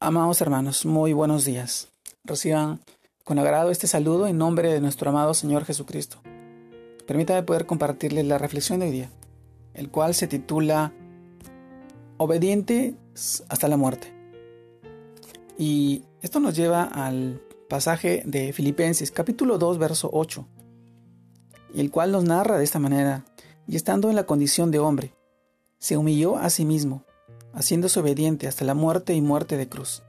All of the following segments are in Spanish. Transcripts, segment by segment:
Amados hermanos, muy buenos días. Reciban con agrado este saludo en nombre de nuestro amado Señor Jesucristo. Permítame poder compartirles la reflexión de hoy día, el cual se titula Obediente hasta la muerte. Y esto nos lleva al pasaje de Filipenses capítulo 2 verso 8, y el cual nos narra de esta manera, y estando en la condición de hombre, se humilló a sí mismo, haciéndose obediente hasta la muerte y muerte de cruz.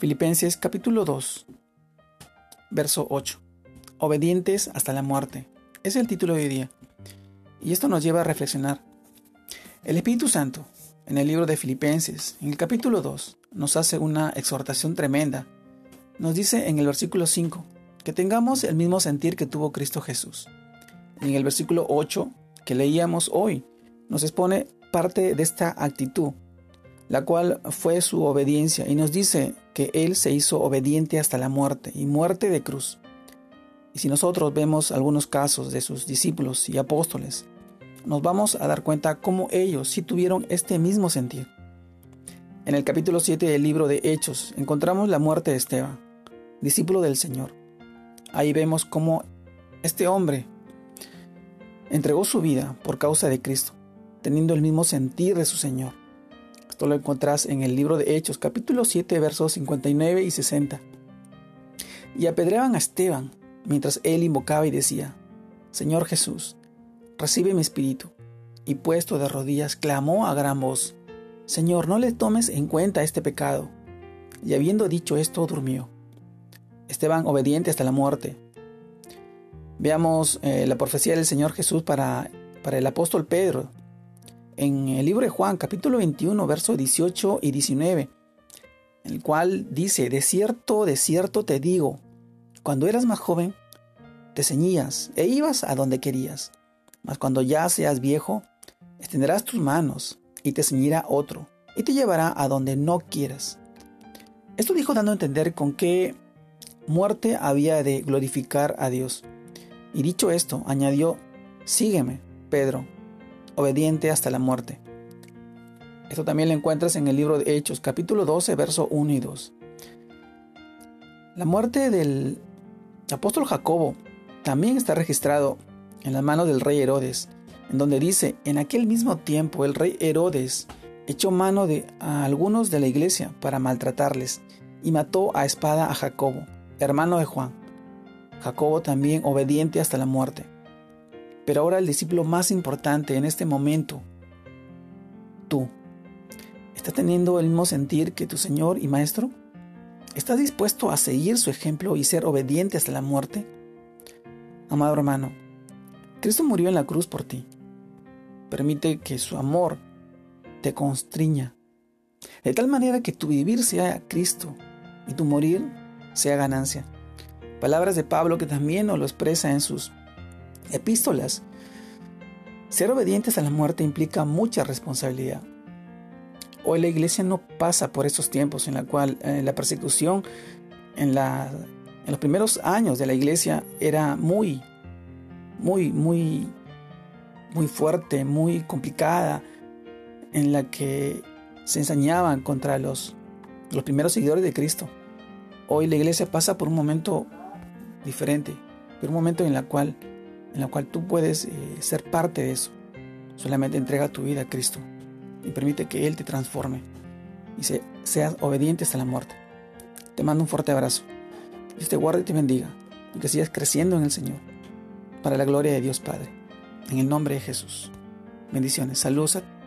Filipenses capítulo 2, verso 8. Obedientes hasta la muerte. Es el título de hoy día. Y esto nos lleva a reflexionar. El Espíritu Santo, en el libro de Filipenses, en el capítulo 2, nos hace una exhortación tremenda. Nos dice en el versículo 5 que tengamos el mismo sentir que tuvo Cristo Jesús. En el versículo 8 que leíamos hoy, nos expone parte de esta actitud, la cual fue su obediencia, y nos dice que Él se hizo obediente hasta la muerte, y muerte de cruz. Y si nosotros vemos algunos casos de sus discípulos y apóstoles, nos vamos a dar cuenta cómo ellos sí tuvieron este mismo sentir. En el capítulo 7 del libro de Hechos encontramos la muerte de Esteban, discípulo del Señor. Ahí vemos cómo este hombre entregó su vida por causa de Cristo teniendo el mismo sentir de su Señor. Esto lo encontrás en el libro de Hechos, capítulo 7, versos 59 y 60. Y apedreaban a Esteban, mientras él invocaba y decía, Señor Jesús, recibe mi espíritu. Y puesto de rodillas, clamó a gran voz, Señor, no le tomes en cuenta este pecado. Y habiendo dicho esto, durmió. Esteban obediente hasta la muerte. Veamos eh, la profecía del Señor Jesús para, para el apóstol Pedro, en el libro de Juan, capítulo 21, versos 18 y 19, en el cual dice, de cierto, de cierto te digo, cuando eras más joven, te ceñías e ibas a donde querías, mas cuando ya seas viejo, extenderás tus manos y te ceñirá otro, y te llevará a donde no quieras. Esto dijo dando a entender con qué muerte había de glorificar a Dios. Y dicho esto, añadió, sígueme, Pedro, obediente hasta la muerte. Esto también lo encuentras en el libro de Hechos, capítulo 12, verso 1 y 2. La muerte del apóstol Jacobo también está registrado en las manos del rey Herodes, en donde dice, en aquel mismo tiempo el rey Herodes echó mano de a algunos de la iglesia para maltratarles y mató a espada a Jacobo, hermano de Juan. Jacobo también obediente hasta la muerte. Pero ahora el discípulo más importante en este momento, tú, ¿estás teniendo el mismo sentir que tu Señor y Maestro? ¿Estás dispuesto a seguir su ejemplo y ser obediente hasta la muerte? Amado hermano, Cristo murió en la cruz por ti. Permite que su amor te constriña, de tal manera que tu vivir sea Cristo y tu morir sea ganancia. Palabras de Pablo que también nos lo expresa en sus epístolas. Ser obedientes a la muerte implica mucha responsabilidad. Hoy la iglesia no pasa por estos tiempos en la cual eh, la persecución en, la, en los primeros años de la iglesia era muy, muy, muy, muy fuerte, muy complicada, en la que se ensañaban contra los, los primeros seguidores de Cristo. Hoy la iglesia pasa por un momento diferente, por un momento en el cual en la cual tú puedes eh, ser parte de eso. Solamente entrega tu vida a Cristo y permite que Él te transforme y seas obediente hasta la muerte. Te mando un fuerte abrazo. Dios te guarde y te bendiga y que sigas creciendo en el Señor para la gloria de Dios Padre. En el nombre de Jesús. Bendiciones. Saludos a